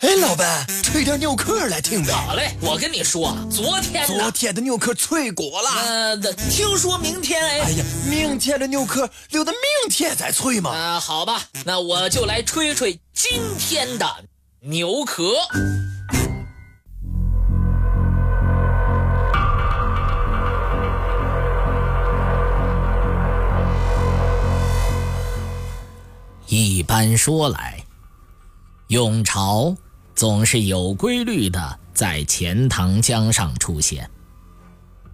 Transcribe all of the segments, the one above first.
哎，老板，吹点牛壳来听呗。好嘞，我跟你说，昨天昨天的牛壳吹过了。呃，听说明天哎。哎呀，明天的牛壳留到明天再吹嘛。啊，好吧，那我就来吹吹今天的牛壳。一般说来，永朝。总是有规律的在钱塘江上出现，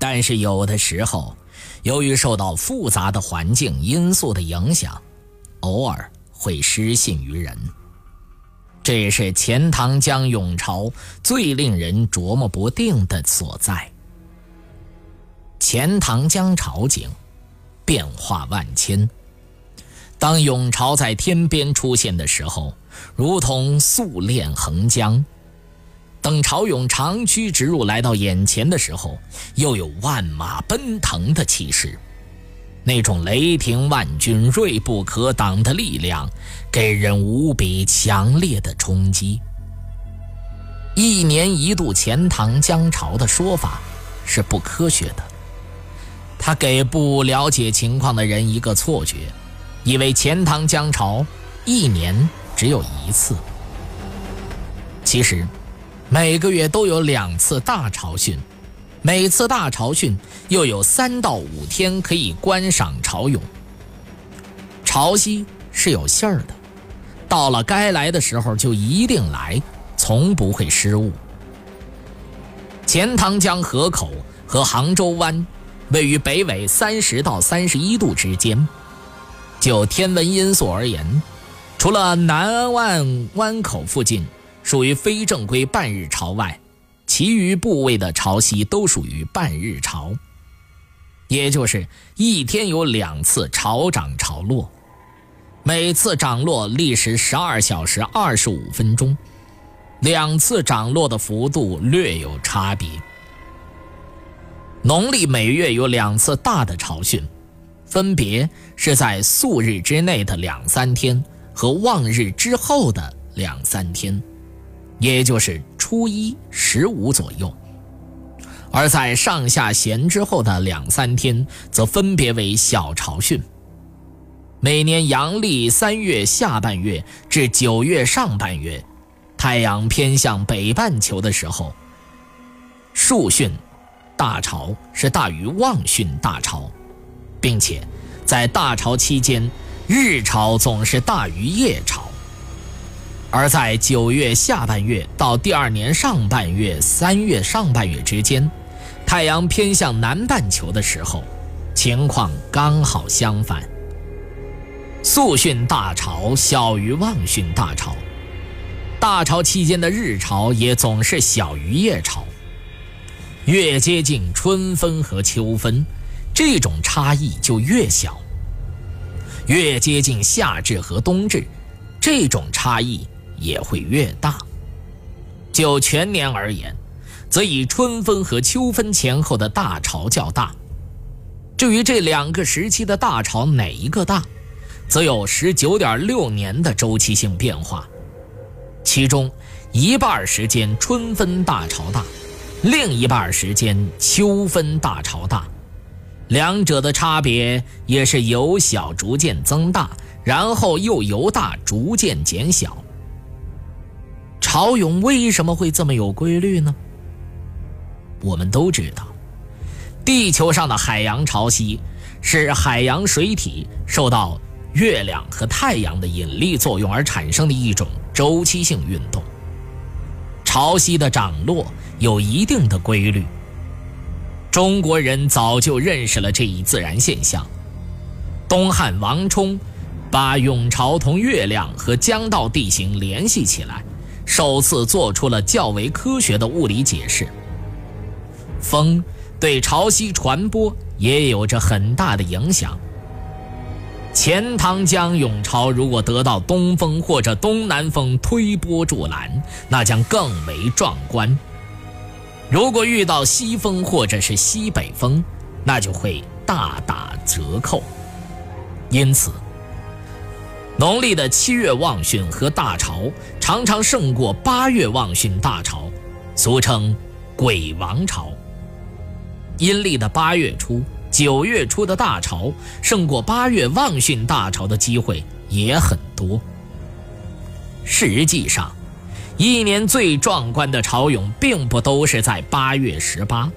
但是有的时候，由于受到复杂的环境因素的影响，偶尔会失信于人。这也是钱塘江涌潮最令人琢磨不定的所在。钱塘江潮景变化万千，当涌潮在天边出现的时候。如同素练横江，等潮涌长驱直入来到眼前的时候，又有万马奔腾的气势，那种雷霆万钧、锐不可挡的力量，给人无比强烈的冲击。一年一度钱塘江潮的说法是不科学的，他给不了解情况的人一个错觉，以为钱塘江潮一年。只有一次。其实，每个月都有两次大潮汛，每次大潮汛又有三到五天可以观赏潮涌。潮汐是有信儿的，到了该来的时候就一定来，从不会失误。钱塘江河口和杭州湾位于北纬三十到三十一度之间，就天文因素而言。除了南湾湾口附近属于非正规半日潮外，其余部位的潮汐都属于半日潮，也就是一天有两次潮涨潮落，每次涨落历时十二小时二十五分钟，两次涨落的幅度略有差别。农历每月有两次大的潮汛，分别是在素日之内的两三天。和望日之后的两三天，也就是初一、十五左右；而在上下弦之后的两三天，则分别为小潮汛。每年阳历三月下半月至九月上半月，太阳偏向北半球的时候，数汛大潮是大于望汛大潮，并且在大潮期间。日潮总是大于夜潮，而在九月下半月到第二年上半月三月上半月之间，太阳偏向南半球的时候，情况刚好相反。宿汛大潮小于旺汛大潮，大潮期间的日潮也总是小于夜潮。越接近春分和秋分，这种差异就越小。越接近夏至和冬至，这种差异也会越大。就全年而言，则以春分和秋分前后的大潮较大。至于这两个时期的大潮哪一个大，则有十九点六年的周期性变化，其中一半时间春分大潮大，另一半时间秋分大潮大。两者的差别也是由小逐渐增大，然后又由大逐渐减小。潮涌为什么会这么有规律呢？我们都知道，地球上的海洋潮汐是海洋水体受到月亮和太阳的引力作用而产生的一种周期性运动。潮汐的涨落有一定的规律。中国人早就认识了这一自然现象。东汉王充把涌潮同月亮和江道地形联系起来，首次做出了较为科学的物理解释。风对潮汐传播也有着很大的影响。钱塘江涌潮如果得到东风或者东南风推波助澜，那将更为壮观。如果遇到西风或者是西北风，那就会大打折扣。因此，农历的七月望汛和大潮常常胜过八月望汛大潮，俗称“鬼王潮”。阴历的八月初、九月初的大潮胜过八月望汛大潮的机会也很多。实际上，一年最壮观的潮涌并不都是在八月十八。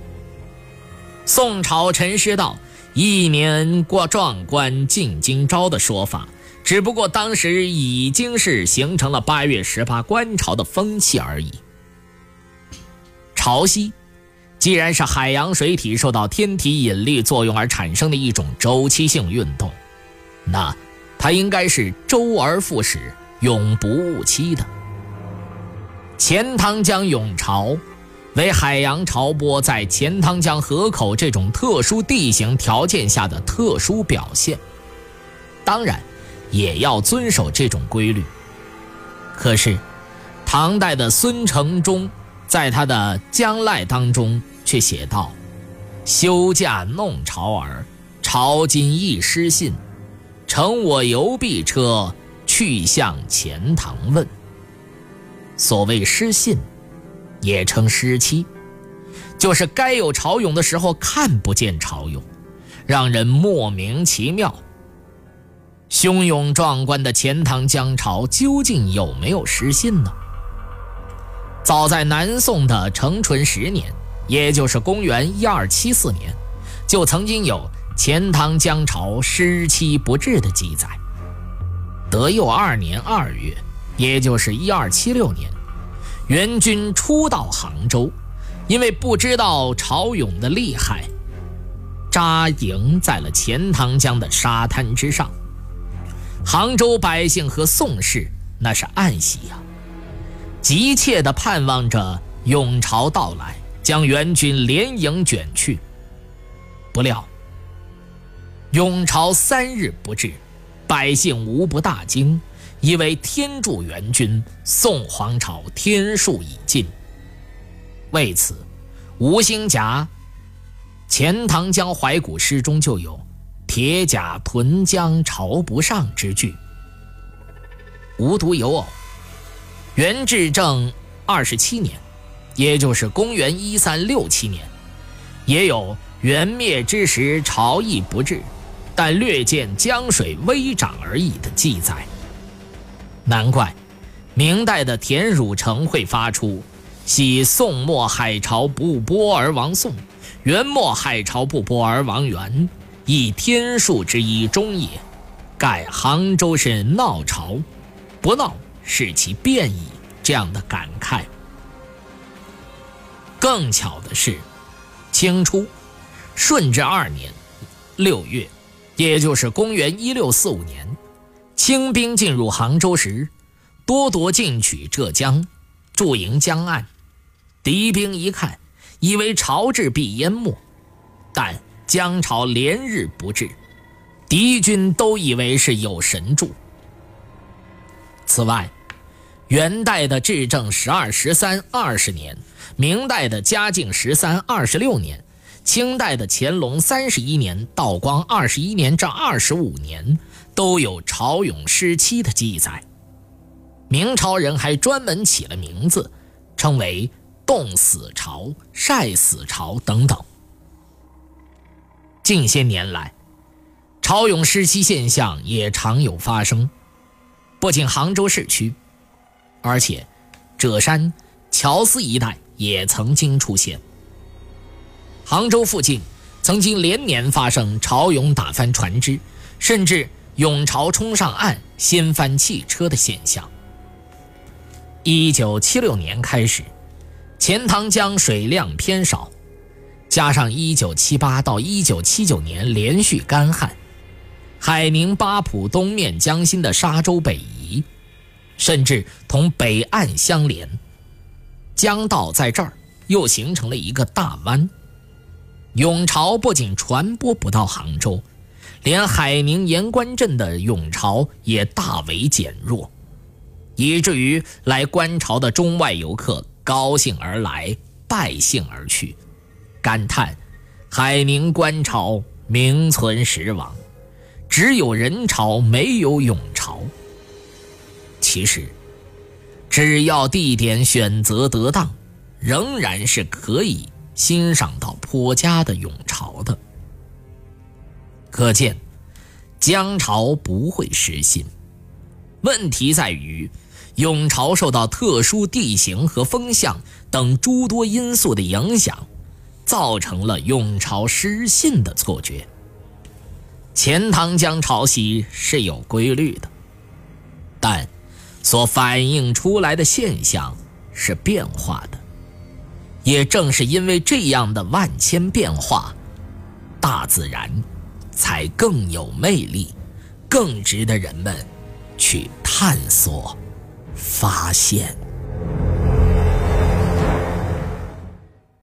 宋朝陈师道“一年过壮观进京朝”的说法。只不过当时已经是形成了八月十八观潮的风气而已。潮汐既然是海洋水体受到天体引力作用而产生的一种周期性运动，那它应该是周而复始、永不误期的。钱塘江涌潮为海洋潮波在钱塘江河口这种特殊地形条件下的特殊表现，当然。也要遵守这种规律。可是，唐代的孙承宗在他的《江赖》当中却写道：“休假弄潮儿，潮今亦失信。乘我游碧车，去向钱塘问。”所谓失信，也称失期，就是该有潮涌的时候看不见潮涌，让人莫名其妙。汹涌壮观的钱塘江潮究竟有没有失信呢？早在南宋的成淳十年，也就是公元一二七四年，就曾经有钱塘江潮失期不至的记载。德佑二年二月，也就是一二七六年，元军初到杭州，因为不知道潮涌的厉害，扎营在了钱塘江的沙滩之上。杭州百姓和宋氏那是暗喜呀，急切地盼望着涌潮到来，将元军连营卷去。不料涌潮三日不至，百姓无不大惊，以为天助元军，宋皇朝天数已尽。为此，吴兴甲《钱塘江怀古诗》中就有。铁甲屯江潮不上之句，无独有偶，元至正二十七年，也就是公元一三六七年，也有元灭之时潮亦不至，但略见江水微涨而已的记载。难怪明代的田汝成会发出“昔宋末海潮不波而亡宋，元末海潮不波而亡元”。以天数之一终也，盖杭州是闹潮，不闹是其变矣。这样的感慨。更巧的是，清初顺治二年六月，也就是公元一六四五年，清兵进入杭州时，多夺进取浙江，驻营江岸。敌兵一看，以为朝至必淹没，但。江潮连日不至，敌军都以为是有神助。此外，元代的至正十二、十三、二十年，明代的嘉靖十三、二十六年，清代的乾隆三十一年、道光二十一年这二十五年，都有潮涌失期的记载。明朝人还专门起了名字，称为“冻死潮”“晒死潮”等等。近些年来，潮涌失期现象也常有发生，不仅杭州市区，而且浙山、乔司一带也曾经出现。杭州附近曾经连年发生潮涌打翻船只，甚至涌潮冲上岸掀翻汽车的现象。一九七六年开始，钱塘江水量偏少。加上1978到1979年连续干旱，海宁八浦东面江心的沙洲北移，甚至同北岸相连，江道在这儿又形成了一个大湾。涌潮不仅传播不到杭州，连海宁盐官镇的涌潮也大为减弱，以至于来观潮的中外游客高兴而来，败兴而去。感叹，海宁观潮名存实亡，只有人潮没有涌潮，其实，只要地点选择得当，仍然是可以欣赏到颇佳的涌潮的。可见，江潮不会失信。问题在于，涌潮受到特殊地形和风向等诸多因素的影响，造成了涌潮失信的错觉。钱塘江潮汐是有规律的，但所反映出来的现象是变化的。也正是因为这样的万千变化，大自然才更有魅力，更值得人们去探索、发现。